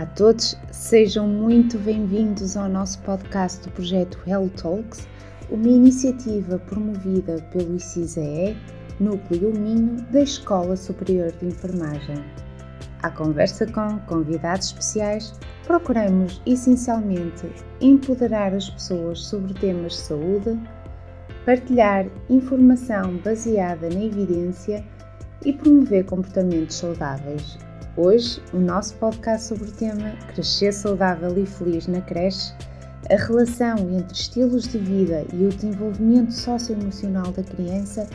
Olá a todos, sejam muito bem-vindos ao nosso podcast do projeto Hell Talks, uma iniciativa promovida pelo ICISEE, Núcleo Minho da Escola Superior de Enfermagem. À conversa com convidados especiais, procuramos essencialmente empoderar as pessoas sobre temas de saúde, partilhar informação baseada na evidência e promover comportamentos saudáveis Hoje, o nosso podcast sobre o tema Crescer Saudável e Feliz na Creche, a relação entre estilos de vida e o desenvolvimento socioemocional da criança,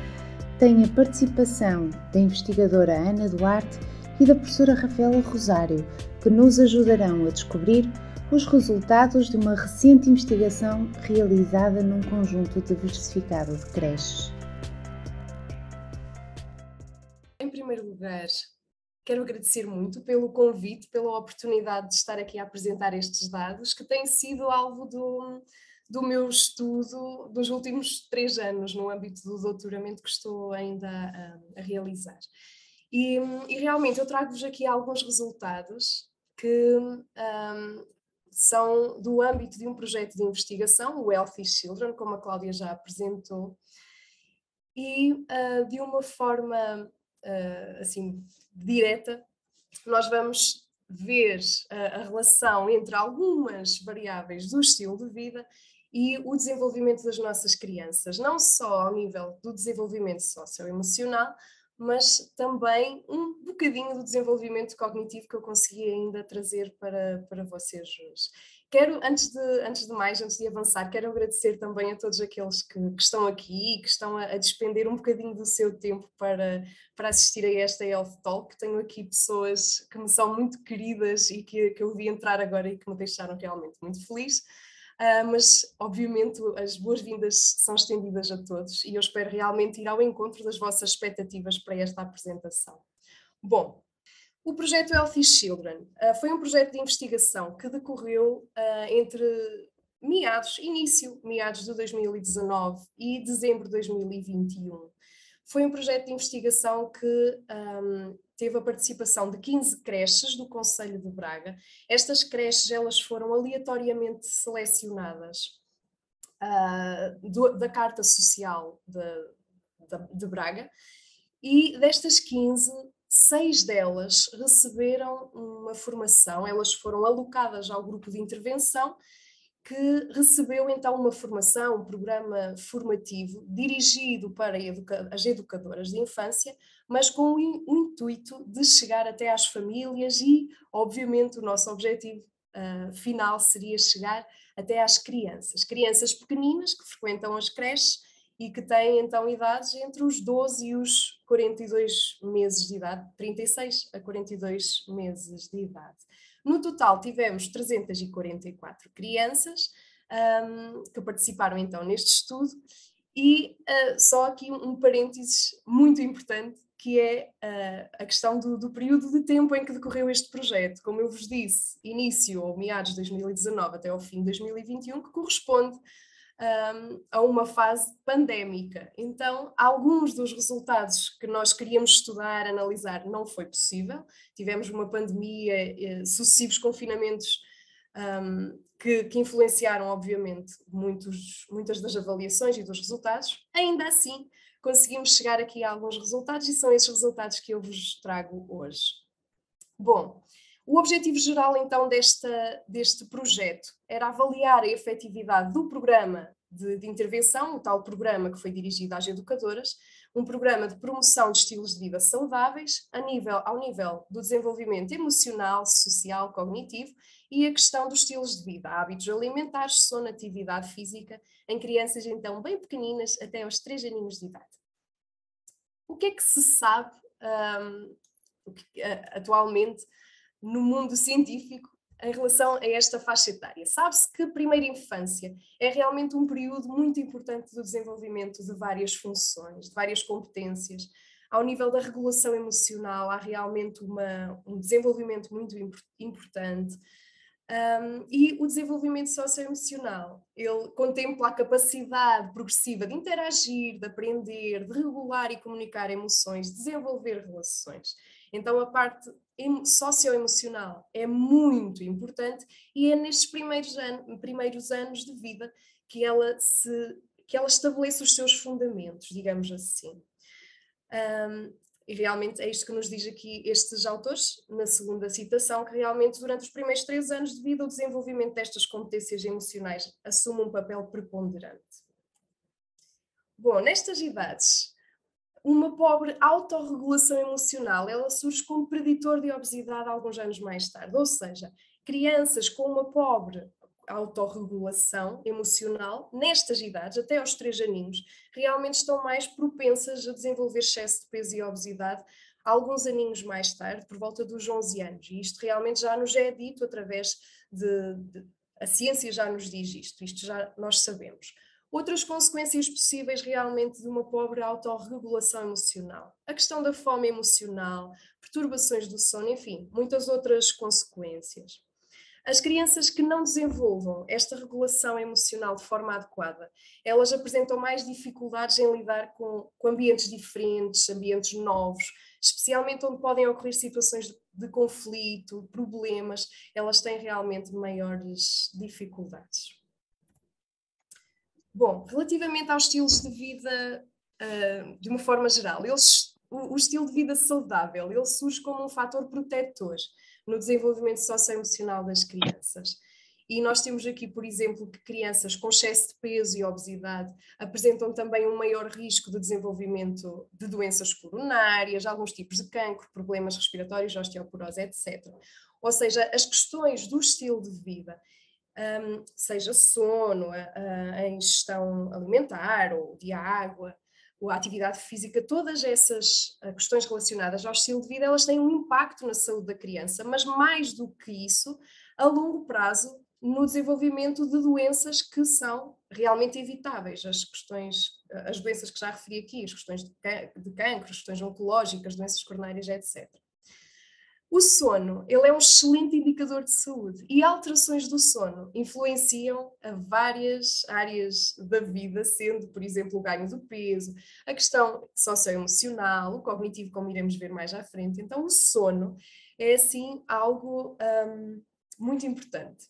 tem a participação da investigadora Ana Duarte e da professora Rafaela Rosário, que nos ajudarão a descobrir os resultados de uma recente investigação realizada num conjunto diversificado de creches. Em primeiro lugar, Quero agradecer muito pelo convite, pela oportunidade de estar aqui a apresentar estes dados, que têm sido alvo do, do meu estudo dos últimos três anos, no âmbito do doutoramento que estou ainda a, a realizar. E, e, realmente eu trago-vos aqui alguns resultados que um, são do âmbito de um projeto de investigação, o Healthy Children, como a Cláudia já apresentou, e uh, de uma forma uh, assim direta, nós vamos ver a, a relação entre algumas variáveis do estilo de vida e o desenvolvimento das nossas crianças, não só ao nível do desenvolvimento socioemocional, mas também um bocadinho do desenvolvimento cognitivo que eu consegui ainda trazer para, para vocês hoje. Quero, antes de, antes de mais, antes de avançar, quero agradecer também a todos aqueles que, que estão aqui e que estão a, a, despender um bocadinho do seu tempo para, para assistir a esta Health Talk. Tenho aqui pessoas que me são muito queridas e que, que eu vi entrar agora e que me deixaram realmente muito feliz. Uh, mas, obviamente, as boas-vindas são estendidas a todos e eu espero realmente ir ao encontro das vossas expectativas para esta apresentação. Bom, o projeto Healthy Children uh, foi um projeto de investigação que decorreu uh, entre meados, início, meados de 2019 e dezembro de 2021. Foi um projeto de investigação que um, teve a participação de 15 creches do Conselho de Braga. Estas creches elas foram aleatoriamente selecionadas uh, do, da Carta Social de, de, de Braga e destas 15, seis delas receberam uma formação, elas foram alocadas ao grupo de intervenção, que recebeu então uma formação, um programa formativo dirigido para educa as educadoras de infância, mas com o, in o, intuito de chegar até às famílias e, obviamente, o nosso objetivo uh, final seria chegar até às crianças, crianças pequeninas que frequentam as creches e que têm então idades entre os 12 e os 42 meses de idade, 36 a 42 meses de idade. No total tivemos 344 crianças um, que participaram então neste estudo e uh, só aqui um, parênteses muito importante que é uh, a questão do, do, período de tempo em que decorreu este projeto. Como eu vos disse, início ou meados de 2019 até ao fim de 2021, que corresponde um, a uma fase pandémica. Então, alguns dos resultados que nós queríamos estudar, analisar, não foi possível. Tivemos uma pandemia, eh, sucessivos confinamentos um, que, que, influenciaram, obviamente, muitos, muitas das avaliações e dos resultados. Ainda assim, conseguimos chegar aqui a alguns resultados e são esses resultados que eu vos trago hoje. Bom, o objetivo geral, então, desta, deste projeto era avaliar a efetividade do programa de, de, intervenção, o tal programa que foi dirigido às educadoras, um programa de promoção de estilos de vida saudáveis a nível, ao nível do desenvolvimento emocional, social, cognitivo e a questão dos estilos de vida, hábitos alimentares, sono, atividade física, em crianças então bem pequeninas, até aos 3 aninhos de idade. O que é que se sabe um, atualmente no mundo científico em relação a esta faixa etária. Sabe-se que a primeira infância é realmente um período muito importante do desenvolvimento de várias funções, de várias competências. Ao nível da regulação emocional, há realmente uma, um desenvolvimento muito importante. Um, e o desenvolvimento socioemocional, ele contempla a capacidade progressiva de interagir, de aprender, de regular e comunicar emoções, desenvolver relações. Então a parte socioemocional é muito importante e é nestes primeiros, anos, primeiros anos de vida que ela se que ela estabeleça os seus fundamentos, digamos assim. Um, e realmente é isto que nos diz aqui estes autores, na segunda citação, que realmente durante os primeiros três anos de vida o desenvolvimento destas competências emocionais assume um papel preponderante. Bom, nestas idades, uma pobre autorregulação emocional, ela surge como preditor de obesidade alguns anos mais tarde, ou seja, crianças com uma pobre autorregulação emocional, nestas idades, até aos três aninhos, realmente estão mais propensas a desenvolver excesso de peso e obesidade alguns aninhos mais tarde, por volta dos 11 anos. E isto realmente já nos é dito através de, de a ciência já nos diz isto, isto já nós sabemos. Outras consequências possíveis realmente de uma pobre autorregulação emocional. A questão da fome emocional, perturbações do sono, enfim, muitas outras consequências. As crianças que não desenvolvam esta regulação emocional de forma adequada, elas apresentam mais dificuldades em lidar com, com ambientes diferentes, ambientes novos, especialmente onde podem ocorrer situações de, de conflito, problemas, elas têm realmente maiores dificuldades. Bom, relativamente aos estilos de vida, uh, de uma forma geral, eles, o, o, estilo de vida saudável, ele surge como um fator protetor no desenvolvimento socioemocional das crianças. E nós temos aqui, por exemplo, que crianças com excesso de peso e obesidade apresentam também um maior risco de desenvolvimento de doenças coronárias, alguns tipos de cancro, problemas respiratórios, osteoporose, etc. Ou seja, as questões do estilo de vida, um, seja sono, a, a, ingestão alimentar ou de água, a atividade física, todas essas eh, questões relacionadas ao estilo de vida, elas têm um impacto na saúde da criança, mas mais do que isso, a longo prazo, no desenvolvimento de doenças que são realmente evitáveis, as questões, eh, as doenças que já referi aqui, as questões de, cancro, as questões oncológicas, doenças coronárias, etc. O sono, ele é um excelente indicador de saúde e alterações do sono influenciam a várias áreas da vida, sendo, por exemplo, o ganho do peso, a questão socioemocional, o cognitivo, como iremos ver mais à frente. Então, o sono é, assim, algo um, muito importante.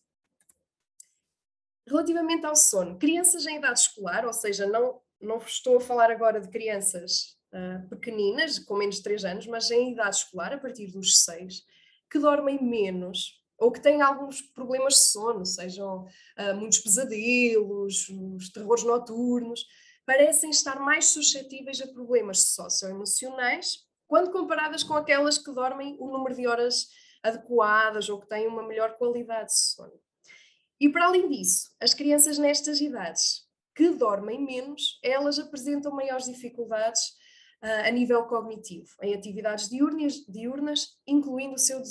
Relativamente ao sono, crianças em idade escolar, ou seja, não, não estou a falar agora de crianças uh, pequeninas, com menos de 3 anos, mas em idade escolar, a partir dos 6, que dormem menos ou que têm alguns problemas de sono, sejam uh, muitos pesadelos, os terrores noturnos, parecem estar mais suscetíveis a problemas socioemocionais quando comparadas com aquelas que dormem o número de horas adequadas ou que têm uma melhor qualidade de sono. E para além disso, as crianças nestas idades que dormem menos, elas apresentam maiores dificuldades a nível cognitivo, em atividades diurnas, diurnas incluindo o seu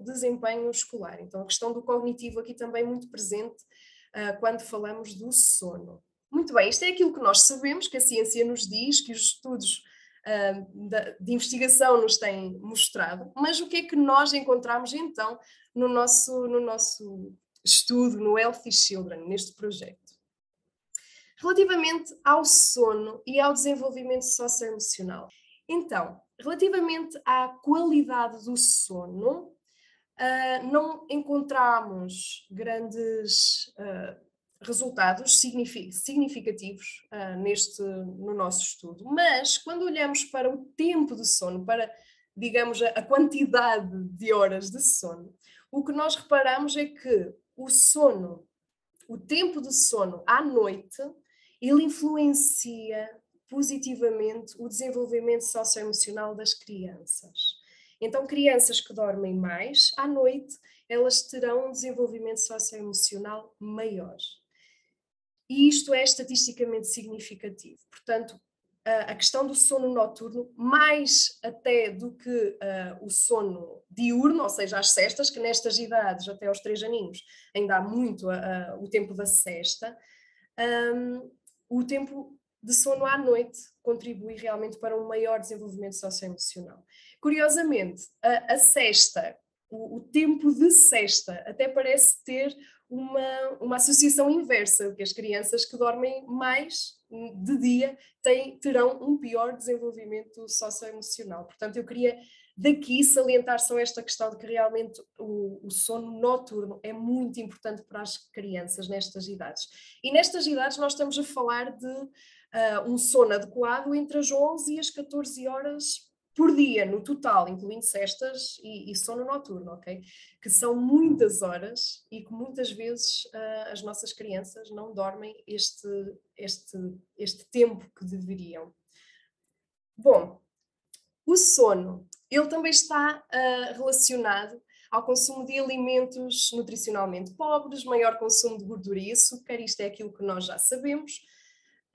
desempenho escolar. Então, a questão do cognitivo aqui também muito presente uh, quando falamos do sono. Muito bem, isto é aquilo que nós sabemos, que a ciência nos diz, que os estudos de, de investigação nos têm mostrado, mas o que é que nós encontramos então no nosso, no nosso estudo, no Healthy Children, neste projeto? Relativamente ao sono e ao desenvolvimento socioemocional. Então, relativamente à qualidade do sono, uh, não encontramos grandes uh, resultados significativos uh, neste, no nosso estudo, mas quando olhamos para o tempo de sono, para, digamos, a, a quantidade de horas de sono, o que nós reparamos é que o sono, o tempo de sono à noite, ele influencia positivamente o desenvolvimento socioemocional das crianças. Então, crianças que dormem mais, à noite, elas terão um desenvolvimento socioemocional maior. E isto é estatisticamente significativo. Portanto, a questão do sono noturno, mais até do que uh, o sono diurno, ou seja, as cestas, que nestas idades, até aos três aninhos, ainda há muito o tempo da cesta, um, o tempo de sono à noite contribui realmente para um maior desenvolvimento socioemocional. Curiosamente, a, a cesta, o, o, tempo de cesta, até parece ter uma, uma associação inversa, que as crianças que dormem mais de dia têm, terão um pior desenvolvimento socioemocional. Portanto, eu queria Daqui salientar só esta questão de que realmente o, o, sono noturno é muito importante para as crianças nestas idades. E nestas idades nós estamos a falar de uh, um sono adequado entre as 11 e as 14 horas por dia, no total, incluindo cestas e, e sono noturno, ok? Que são muitas horas e que muitas vezes uh, as nossas crianças não dormem este, este, este tempo que deveriam. Bom, o sono ele também está uh, relacionado ao consumo de alimentos nutricionalmente pobres, maior consumo de gordura e açúcar, isto é aquilo que nós já sabemos.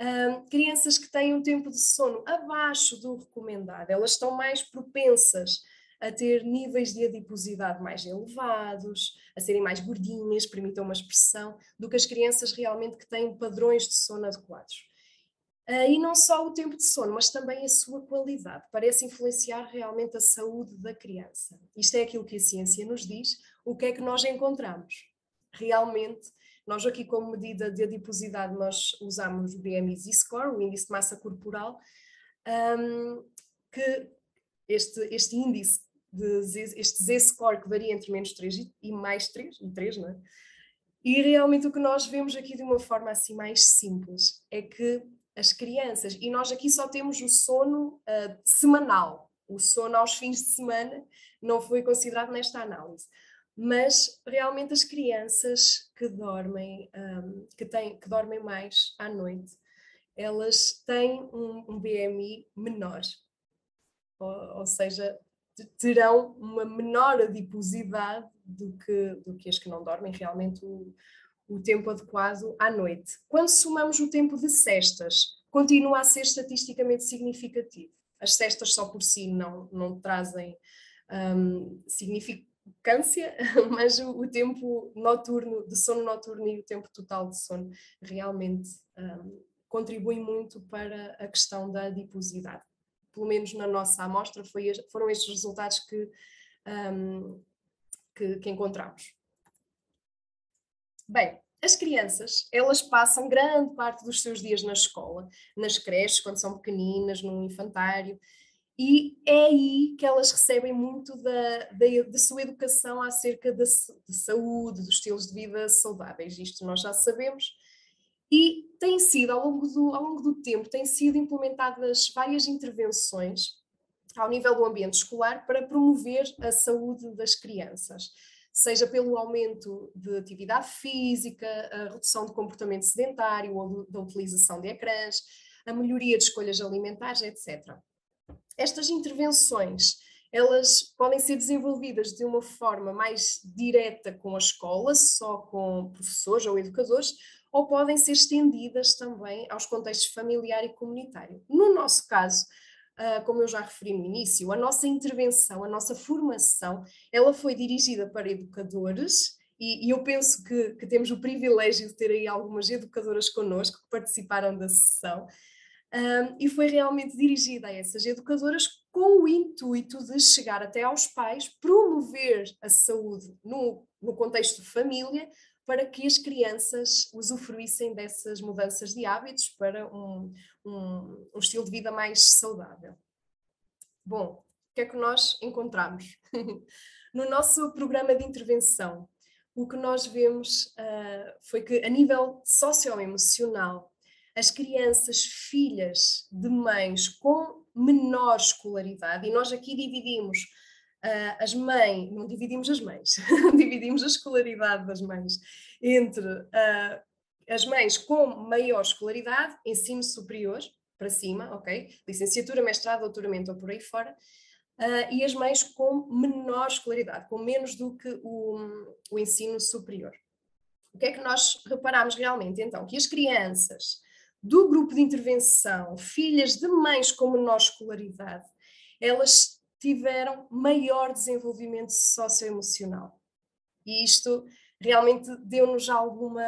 Uh, crianças que têm um tempo de sono abaixo do recomendado, elas estão mais propensas a ter níveis de adiposidade mais elevados, a serem mais gordinhas, permitam uma expressão, do que as crianças realmente que têm padrões de sono adequados. Uh, e não só o tempo de sono, mas também a sua qualidade. Parece influenciar realmente a saúde da criança. Isto é aquilo que a ciência nos diz. O que é que nós encontramos? Realmente, nós aqui como medida de adiposidade, nós usamos o BMI Z-score, o índice de massa corporal, que este, este índice, de Z, este Z-score que varia entre menos 3 e, e mais 3, e 3, não é? E realmente o que nós vemos aqui de uma forma assim mais simples é que as crianças, e nós aqui só temos o sono uh, semanal, o sono aos fins de semana não foi considerado nesta análise. Mas realmente as crianças que dormem, um, que, têm, que dormem mais à noite, elas têm um, um BMI menor. Ou, ou, seja, terão uma menor adiposidade do que, do que as que não dormem. Realmente o, o tempo adequado à noite. Quando somamos o tempo de cestas, continua a ser estatisticamente significativo. As cestas só por si não, não trazem um, significância, mas o, o, tempo noturno, de sono noturno e o tempo total de sono realmente um, contribuem muito para a questão da adiposidade. Pelo menos na nossa amostra foi, foram estes resultados que, um, que, que encontramos. Bem, as crianças, elas passam grande parte dos seus dias na escola, nas creches, quando são pequeninas, no infantário, e é aí que elas recebem muito da, da, da sua educação acerca da de saúde, dos estilos de vida saudáveis. Isto nós já sabemos. E tem sido, ao longo do, ao longo do tempo, têm sido implementadas várias intervenções ao nível do ambiente escolar para promover a saúde das crianças seja pelo aumento de atividade física, a redução de comportamento sedentário ou da utilização de ecrãs, a melhoria de escolhas alimentares, etc. Estas intervenções elas podem ser desenvolvidas de uma forma mais direta com a escola, só com professores ou educadores, ou podem ser estendidas também aos contextos familiar e comunitário. No nosso caso, como eu já referi no início, a nossa intervenção, a nossa formação, ela foi dirigida para educadores e, e eu penso que, que, temos o privilégio de ter aí algumas educadoras connosco que participaram da sessão. Um, e foi realmente dirigida a essas educadoras com o intuito de chegar até aos pais, promover a saúde no, no contexto de família, para que as crianças usufruíssem dessas mudanças de hábitos para um, um, um estilo de vida mais saudável. Bom, o que é que nós encontramos? no nosso programa de intervenção, o que nós vemos uh, foi que, a nível socioemocional, as crianças filhas de mães com menor escolaridade, e nós aqui dividimos Uh, as mães, não dividimos as mães, dividimos a escolaridade das mães entre uh, as mães com maior escolaridade, ensino superior, para cima, ok? Licenciatura, mestrado, doutoramento ou por aí fora, uh, e as mães com menor escolaridade, com menos do que o, o ensino superior. O que é que nós reparamos realmente? Então, que as crianças do grupo de intervenção, filhas de mães com menor escolaridade, elas tiveram maior desenvolvimento socioemocional. E isto realmente deu-nos alguma,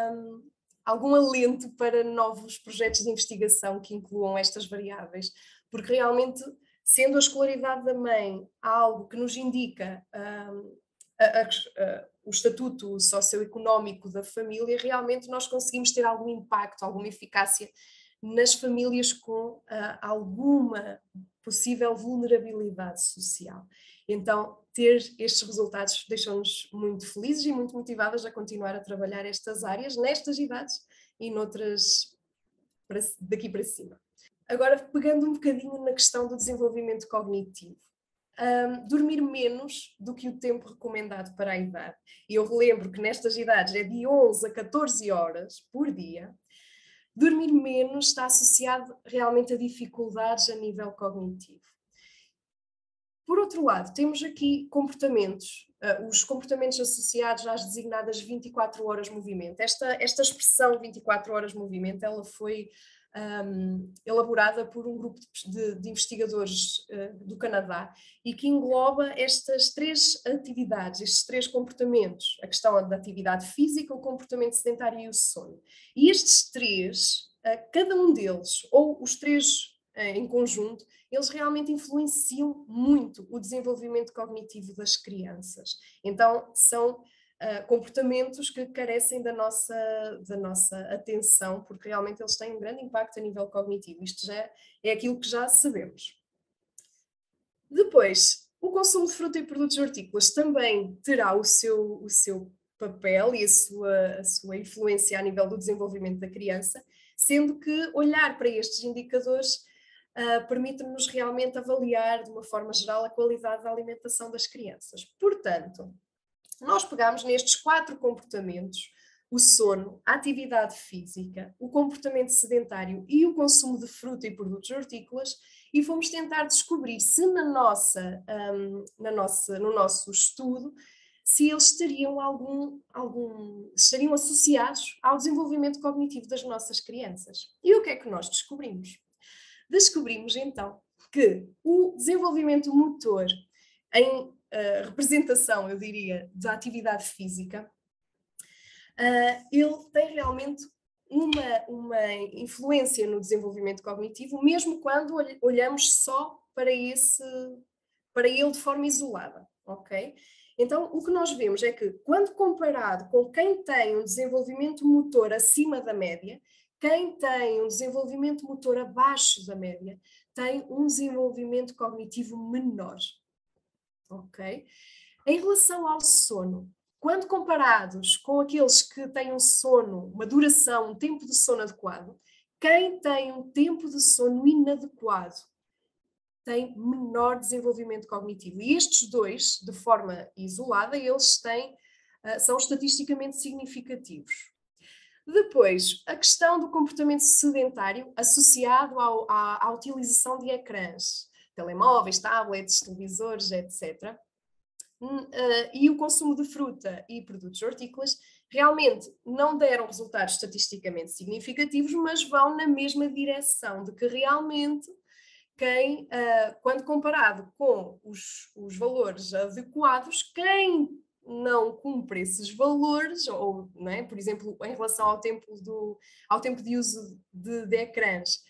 algum alento para novos projetos de investigação que incluam estas variáveis, porque realmente, sendo a escolaridade da mãe algo que nos indica um, a, a, a, o estatuto socioeconómico da família, realmente nós conseguimos ter algum impacto, alguma eficácia nas famílias com uh, alguma possível vulnerabilidade social. Então, ter estes resultados deixou-nos muito felizes e muito motivadas a continuar a trabalhar estas áreas nestas idades e noutras daqui para cima. Agora, pegando um bocadinho na questão do desenvolvimento cognitivo. Um, dormir menos do que o tempo recomendado para a idade. E eu relembro que nestas idades é de 11 a 14 horas por dia. Dormir menos está associado realmente a dificuldades a nível cognitivo. Por outro lado, temos aqui comportamentos, uh, os comportamentos associados às designadas 24 horas movimento. Esta, esta expressão 24 horas movimento, ela foi um, elaborada por um grupo de, de investigadores uh, do Canadá e que engloba estas três atividades, estes três comportamentos: a questão da atividade física, o comportamento sedentário e o sono. E estes três, uh, cada um deles, ou os três uh, em conjunto, eles realmente influenciam muito o desenvolvimento cognitivo das crianças. Então, são uh, comportamentos que carecem da nossa, da nossa atenção, porque realmente eles têm um grande impacto a nível cognitivo. Isto já é aquilo que já sabemos. Depois, o consumo de fruta e produtos hortícolas também terá o seu, o seu papel e a sua, a sua influência a nível do desenvolvimento da criança, sendo que olhar para estes indicadores uh, permite-nos realmente avaliar de uma forma geral a qualidade da alimentação das crianças. Portanto, nós pegamos nestes quatro comportamentos, o sono, a atividade física, o comportamento sedentário e o consumo de fruta e produtos hortícolas e fomos tentar descobrir se na nossa, um, na nossa, no nosso estudo se eles estariam algum, algum, estariam associados ao desenvolvimento cognitivo das nossas crianças. E o que é que nós descobrimos? Descobrimos então que o desenvolvimento motor em uh, representação, eu diria, da atividade física, uh, ele tem realmente uma, uma influência no desenvolvimento cognitivo, mesmo quando olhamos só para, esse, para ele de forma isolada, ok? Então, o que nós vemos é que, quando comparado com quem tem um desenvolvimento motor acima da média, quem tem um desenvolvimento motor abaixo da média tem um desenvolvimento cognitivo menor ok? Em relação ao sono, quando comparados com aqueles que têm um sono, uma duração, um tempo de sono adequado, quem tem um tempo de sono inadequado tem menor desenvolvimento cognitivo. E estes dois, de forma isolada, eles têm, uh, são estatisticamente significativos. Depois, a questão do comportamento sedentário associado ao, à, à utilização de ecrãs telemóveis, tablets, televisores, etc. Uh, e o consumo de fruta e produtos hortícolas realmente não deram resultados estatisticamente significativos, mas vão na mesma direção de que realmente quem, uh, quando comparado com os, os valores adequados, quem não cumpre esses valores, ou, é? por exemplo, em relação ao tempo, do, ao tempo de uso de, de ecrãs,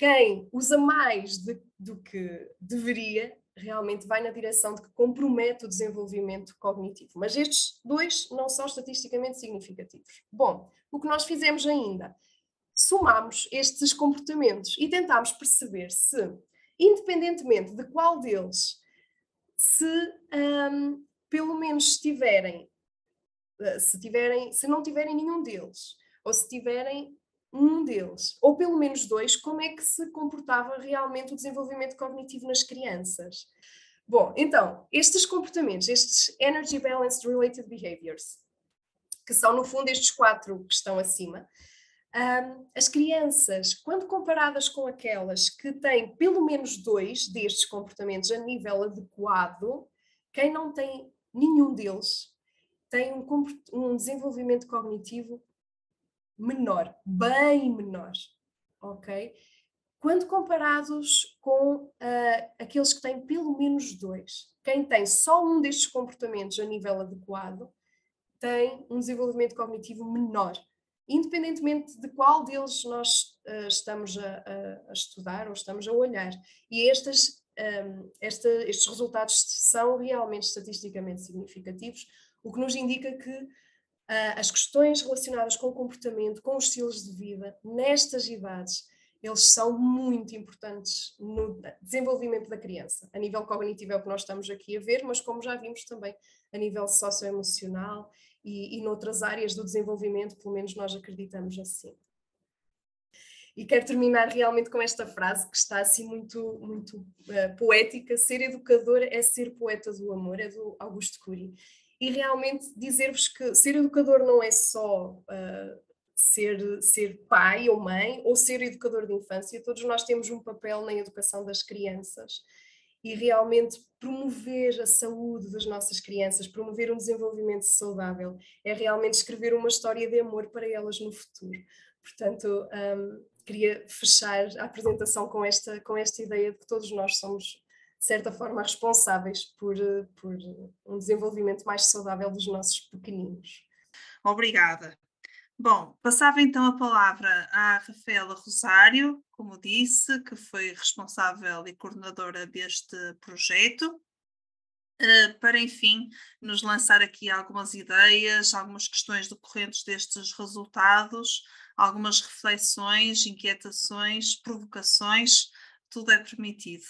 quem usa mais de, do que deveria realmente vai na direção de que compromete o desenvolvimento cognitivo. Mas estes dois não são estatisticamente significativos. Bom, o que nós fizemos ainda? Somamos estes comportamentos e tentámos perceber se, independentemente de qual deles, se um, pelo menos estiverem, eh, se, tiverem, se não tiverem nenhum deles, ou se tiverem um deles, ou pelo menos dois, como é que se comportava realmente o desenvolvimento cognitivo nas crianças. Bom, então, estes comportamentos, estes Energy Balanced Related Behaviors, que são no fundo estes quatro que estão acima, um, as crianças, quando comparadas com aquelas que têm pelo menos dois destes comportamentos a nível adequado, quem não tem nenhum deles tem um, um desenvolvimento cognitivo menor, bem menor, ok? Quando comparados com uh, aqueles que têm pelo menos dois, quem tem só um destes comportamentos a nível adequado tem um desenvolvimento cognitivo menor, independentemente de qual deles nós uh, estamos a, a, estudar ou estamos a olhar. E estas, um, ehm, esta, estes resultados são realmente estatisticamente significativos, o que nos indica que as questões relacionadas com o comportamento, com os estilos de vida, nestas idades, eles são muito importantes no desenvolvimento da criança. A nível cognitivo é o que nós estamos aqui a ver, mas como já vimos também a nível socioemocional e, e noutras áreas do desenvolvimento, pelo menos nós acreditamos assim. E quero terminar realmente com esta frase que está assim muito, muito uh, poética: ser educador é ser poeta do amor, é do Augusto Cury. E realmente dizer-vos que ser educador não é só uh, ser, ser pai ou mãe ou ser educador de infância, todos nós temos um papel na educação das crianças e realmente promover a saúde das nossas crianças, promover um desenvolvimento saudável, é realmente escrever uma história de amor para elas no futuro. Portanto, um, queria fechar a apresentação com esta, com esta ideia de que todos nós somos, de certa forma, responsáveis por, por um desenvolvimento mais saudável dos nossos pequeninos. Obrigada. Bom, passava então a palavra à Rafaela Rosário, como disse, que foi responsável e coordenadora deste projeto, eh, para enfim nos lançar aqui algumas ideias, algumas questões decorrentes destes resultados, algumas reflexões, inquietações, provocações, tudo é permitido.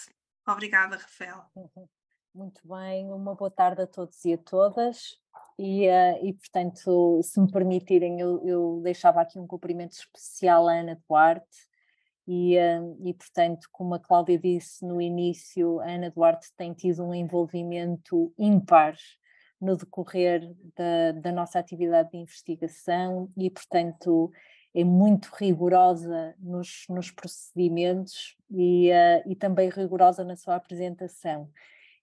Obrigada, Rafael. Uhum. Muito bem, uma boa tarde a todos e a todas. E, uh, e portanto, se me permitirem, eu, eu, deixava aqui um cumprimento especial à Ana Duarte. E, uh, e, portanto, como a Cláudia disse no início, a Ana Duarte tem tido um envolvimento ímpar no decorrer da, da nossa atividade de investigação e, portanto, é muito rigorosa nos, nos procedimentos e, uh, e também rigorosa na sua apresentação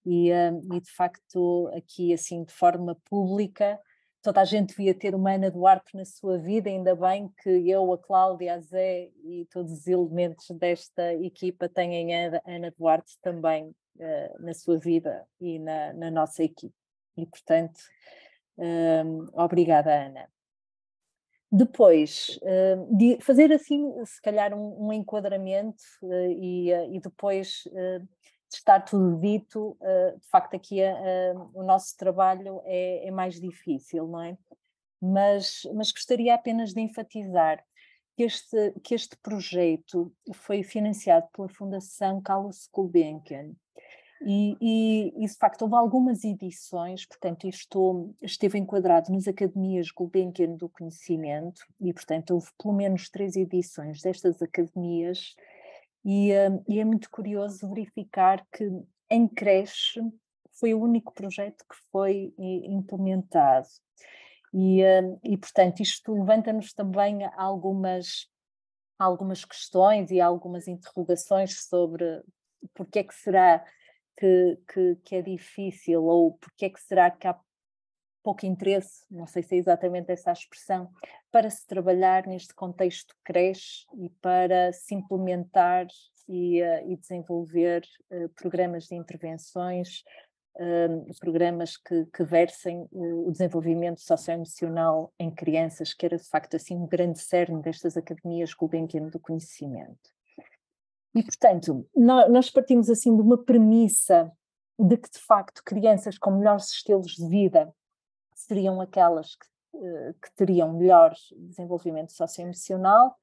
e, uh, e de facto aqui assim de forma pública toda a gente devia ter uma Ana Duarte na sua vida, ainda bem que eu, a Cláudia, a Zé e todos os elementos desta equipa têm a Ana Duarte também uh, na sua vida e na, na nossa equipe. E, portanto, uh, obrigada, Ana. Depois, uh, de fazer assim, se calhar, um, um enquadramento e, e depois estar tudo dito, uh, de facto aqui uh, o nosso trabalho é, é, mais difícil, não é? Mas, mas gostaria apenas de enfatizar que este, que este projeto foi financiado pela Fundação Carlos Gulbenkian e, e, e, de facto houve algumas edições, portanto isto esteve enquadrado nas Academias Gulbenkian do Conhecimento e portanto houve pelo menos três edições destas academias e, uh, e é muito curioso verificar que em creche foi o único projeto que foi implementado. E, uh, e portanto, isto levanta-nos também algumas, algumas questões e algumas interrogações sobre porque é que será que, que, que é difícil ou porque é que será que há pouco interesse, não sei se é exatamente essa a expressão, para se trabalhar neste contexto creche e para se implementar e, uh, e desenvolver uh, programas de intervenções, uh, programas que, que versem o desenvolvimento socioemocional em crianças, que era de facto assim um grande cerne destas academias Gulbenkian do conhecimento. E portanto, nós partimos assim de uma premissa de que de facto crianças com melhores estilos de vida seriam aquelas que, eh, que teriam melhor desenvolvimento socioemocional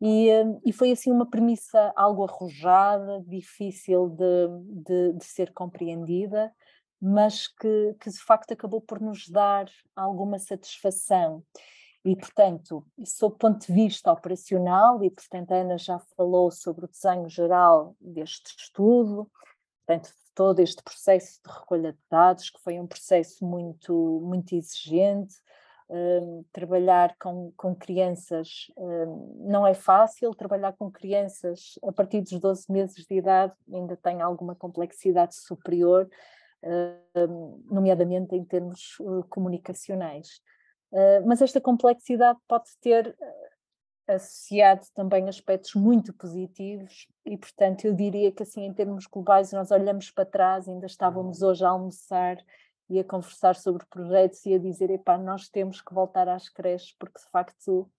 e, eh, e foi assim uma premissa algo arrojada, difícil de, de, de ser compreendida, mas que, que, de facto acabou por nos dar alguma satisfação. E, portanto, sob o ponto de vista operacional, e portanto a Ana já falou sobre o desenho geral deste estudo, portanto, todo este processo de recolha de dados, que foi um processo muito, muito exigente. Um, trabalhar com, com crianças um, não é fácil, trabalhar com crianças a partir dos 12 meses de idade ainda tem alguma complexidade superior, um, nomeadamente em termos uh, comunicacionais. Uh, mas esta complexidade pode ter associado também aspectos muito positivos e, portanto, eu diria que assim, em termos globais, nós olhamos para trás, ainda estávamos uhum. hoje a almoçar e a conversar sobre projetos e a dizer, epá, nós temos que voltar às creches porque, de facto,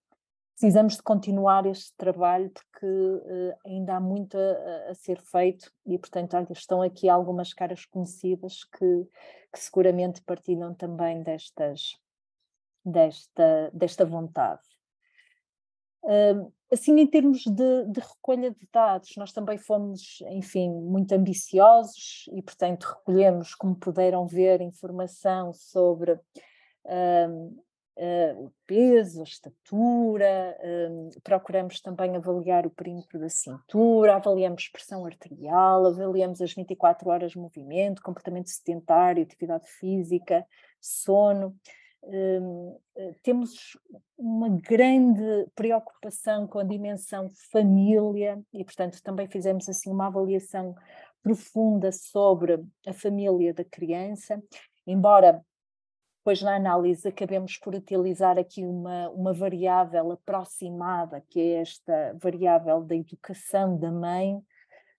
precisamos de continuar este trabalho porque uh, ainda há muito a, a, ser feito e, portanto, olha, estão aqui algumas caras conhecidas que, que seguramente partilham também destas, desta, desta vontade. Assim, em termos de, de, recolha de dados, nós também fomos, enfim, muito ambiciosos e, portanto, recolhemos, como puderam ver, informação sobre uh, uh, o peso, a estatura, uh, procuramos também avaliar o perímetro da cintura, avaliamos pressão arterial, avaliamos as 24 horas de movimento, comportamento sedentário, atividade física, sono. Hum, eh, temos uma grande preocupação com a dimensão família e, portanto, também fizemos assim uma avaliação profunda sobre a família da criança, embora depois na análise acabemos por utilizar aqui uma, uma variável aproximada, que é esta variável da educação da mãe,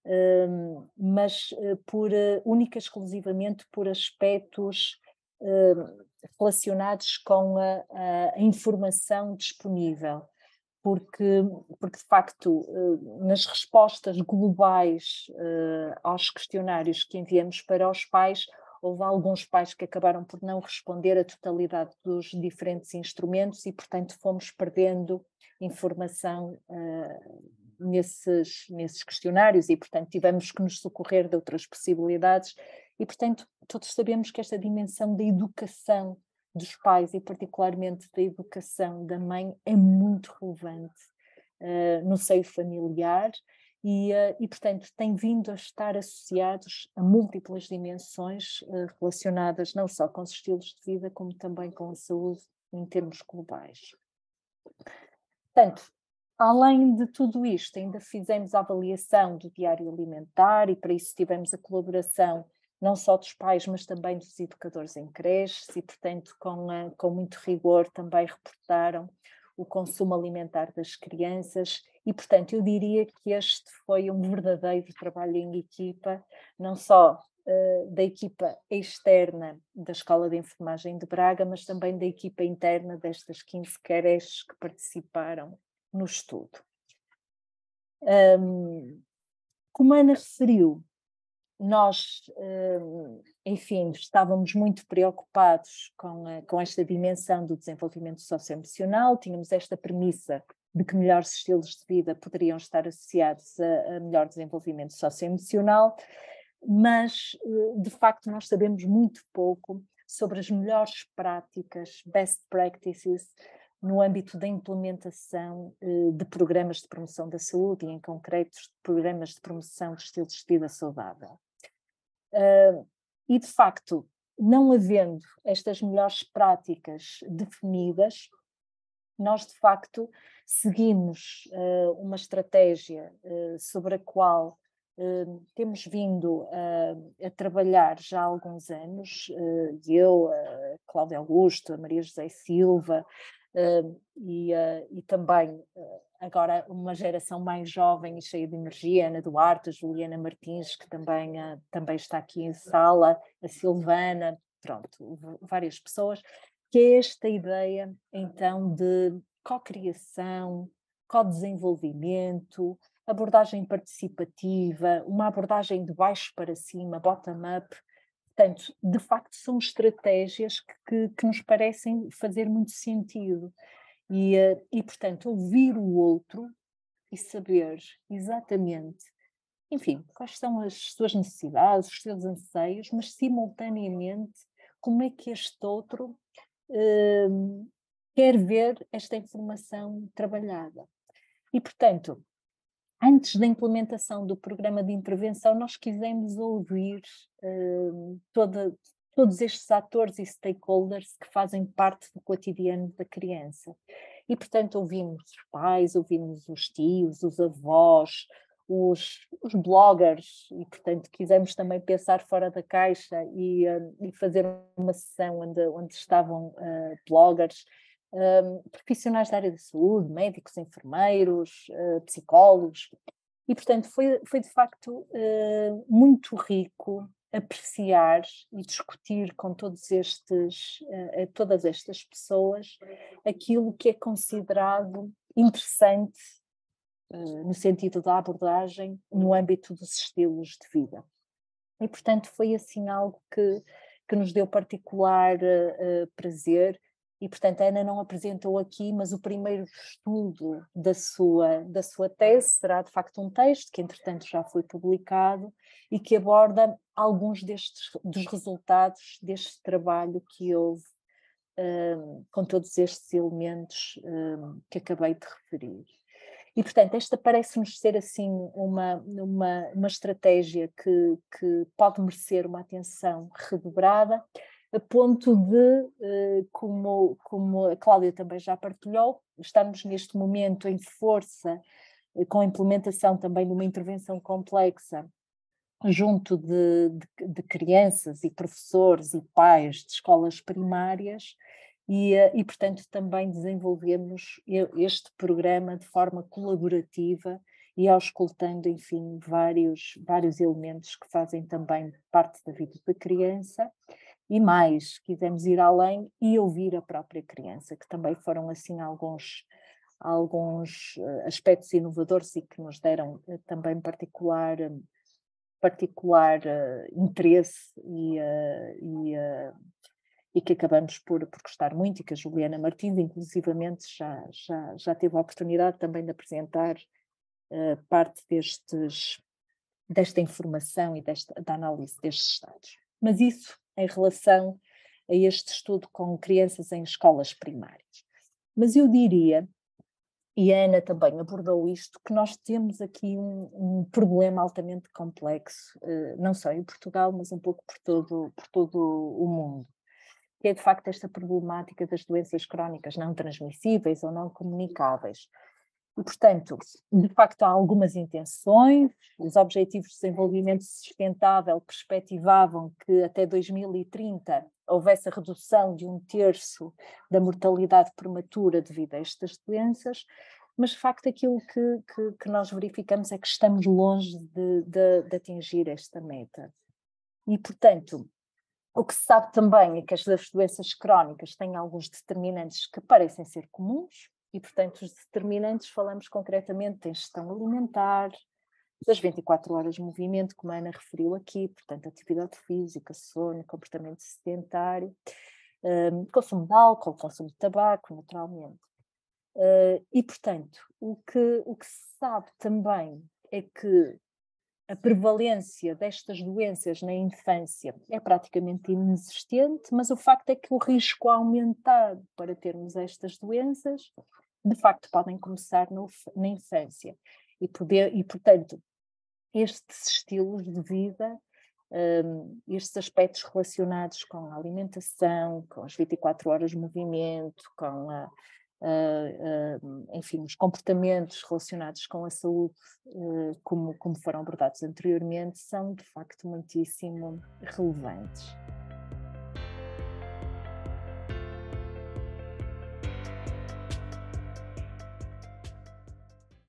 hum, mas eh, por uh, única exclusivamente por aspectos hum, relacionados com a, a, informação disponível, porque, porque de facto, eh, nas respostas globais eh, aos questionários que enviamos para os pais, houve alguns pais que acabaram por não responder a totalidade dos diferentes instrumentos e, portanto, fomos perdendo informação uh, nesses, nesses questionários e, portanto, tivemos que nos socorrer de outras possibilidades e, portanto, todos sabemos que esta dimensão da educação dos pais e particularmente da educação da mãe é muito relevante uh, no seio familiar e, uh, e, portanto, tem vindo a estar associados a múltiplas dimensões uh, relacionadas não só com os estilos de vida, como também com a saúde em termos globais. Portanto, Além de tudo isto, ainda fizemos a avaliação do diário alimentar e para isso tivemos a colaboração não só dos pais, mas também dos educadores em creches e, portanto, com, com muito rigor também reportaram o consumo alimentar das crianças e, portanto, eu diria que este foi um verdadeiro trabalho em equipa, não só uh, da equipa externa da Escola de Enfermagem de Braga, mas também da equipa interna destas 15 creches que participaram no estudo. Um, como a Ana referiu, nós, hum, enfim, estávamos muito preocupados com, a, com esta dimensão do desenvolvimento socioemocional, tínhamos esta premissa de que melhores estilos de vida poderiam estar associados a, a melhor desenvolvimento socioemocional, mas eh, de facto nós sabemos muito pouco sobre as melhores práticas, best practices, no âmbito da implementação eh, de programas de promoção da saúde e, em concreto, programas de promoção de estilos de vida saudável. Uh, e, de facto, não havendo estas melhores práticas definidas, nós, de facto, seguimos uh, uma estratégia uh, sobre a qual temos vindo a, a, trabalhar já há alguns anos, eu, a Cláudia Augusto, a Maria José Silva, e, e também agora uma geração mais jovem e cheia de energia, Ana Duarte, Juliana Martins, que também, uh, também está aqui em sala, a Silvana, pronto, várias pessoas, que é esta ideia então de co-criação, co-desenvolvimento, abordagem participativa, uma abordagem de baixo para cima, bottom-up. Portanto, de facto, são estratégias que, que, nos parecem fazer muito sentido. E, eh, e, portanto, ouvir o outro e saber exatamente, enfim, quais são as suas necessidades, os seus anseios, mas simultaneamente como é que este outro uh, quer ver esta informação trabalhada. E, portanto, antes da implementação do programa de intervenção, nós quisemos ouvir uh, toda, todos estes atores e stakeholders que fazem parte do cotidiano da criança. E, portanto, ouvimos os pais, ouvimos os tios, os avós, os, os bloggers, e, portanto, quisemos também pensar fora da caixa e, uh, e fazer uma sessão onde, onde estavam uh, bloggers, um, profissionais da área da saúde, médicos, enfermeiros, uh, psicólogos, e, portanto, foi, foi de facto muito rico apreciar e discutir com todos estes, uh, todas estas pessoas aquilo que é considerado interessante uh, no sentido da abordagem no âmbito dos estilos de vida. E, portanto, foi assim algo que, que nos deu particular uh, prazer e portanto a Ana não apresentou aqui, mas o primeiro estudo da sua, da sua tese será de facto um texto que entretanto já foi publicado e que aborda alguns destes, dos resultados deste trabalho que houve um, com todos estes elementos um, que acabei de referir. E, portanto, esta parece-nos ser assim uma, uma, uma estratégia que, que pode merecer uma atenção redobrada, a ponto de, eh, como, como a Cláudia também já partilhou, estamos neste momento em força, eh, com a implementação também de uma intervenção complexa junto de, de, de, crianças e professores e pais de escolas primárias e, eh, e, portanto, também desenvolvemos este programa de forma colaborativa e auscultando, enfim, vários, vários elementos que fazem também parte da vida da criança e mais, quisemos ir além e ouvir a própria criança, que também foram assim alguns alguns eh, aspectos inovadores e que nos deram eh, também particular particular interesse e, e e que acabamos por, por gostar muito e que a Juliana Martins, inclusivamente, já, já, já teve a oportunidade também de apresentar uh, parte destes, desta informação e desta, da análise destes dados. Mas isso em relação a este estudo com crianças em escolas primárias. Mas eu diria, e a Ana também abordou isto, que nós temos aqui um, um problema altamente complexo, uh, não só em Portugal, mas um pouco por todo, por todo o mundo que é de facto esta problemática das doenças crónicas não transmissíveis ou não comunicáveis. E, portanto, de facto, há algumas intenções. Os Objetivos de Desenvolvimento Sustentável perspectivavam que até 2030 houvesse a redução de um terço da mortalidade prematura devido a estas doenças, mas de facto aquilo que, que, que nós verificamos é que estamos longe de, de, de atingir esta meta. E, portanto, o que se sabe também é que as doenças crónicas têm alguns determinantes que parecem ser comuns, e, portanto, os determinantes falamos concretamente em gestão alimentar, das 24 horas de movimento, como a Ana referiu aqui, portanto, atividade física, sono, comportamento sedentário, um, consumo de álcool, consumo de tabaco, naturalmente. Uh, e, portanto, o que, o que se sabe também é que a prevalência destas doenças na infância é praticamente inexistente, mas o facto é que o risco aumentado para termos estas doenças, de facto, podem começar no, na infância. E, poder, e, portanto, estes estilos de vida, um, estes aspectos relacionados com a alimentação, com as 24 horas de movimento, com a, Uh, uh, enfim, os comportamentos relacionados com a saúde, uh, como, como foram abordados anteriormente, são de facto muitíssimo relevantes.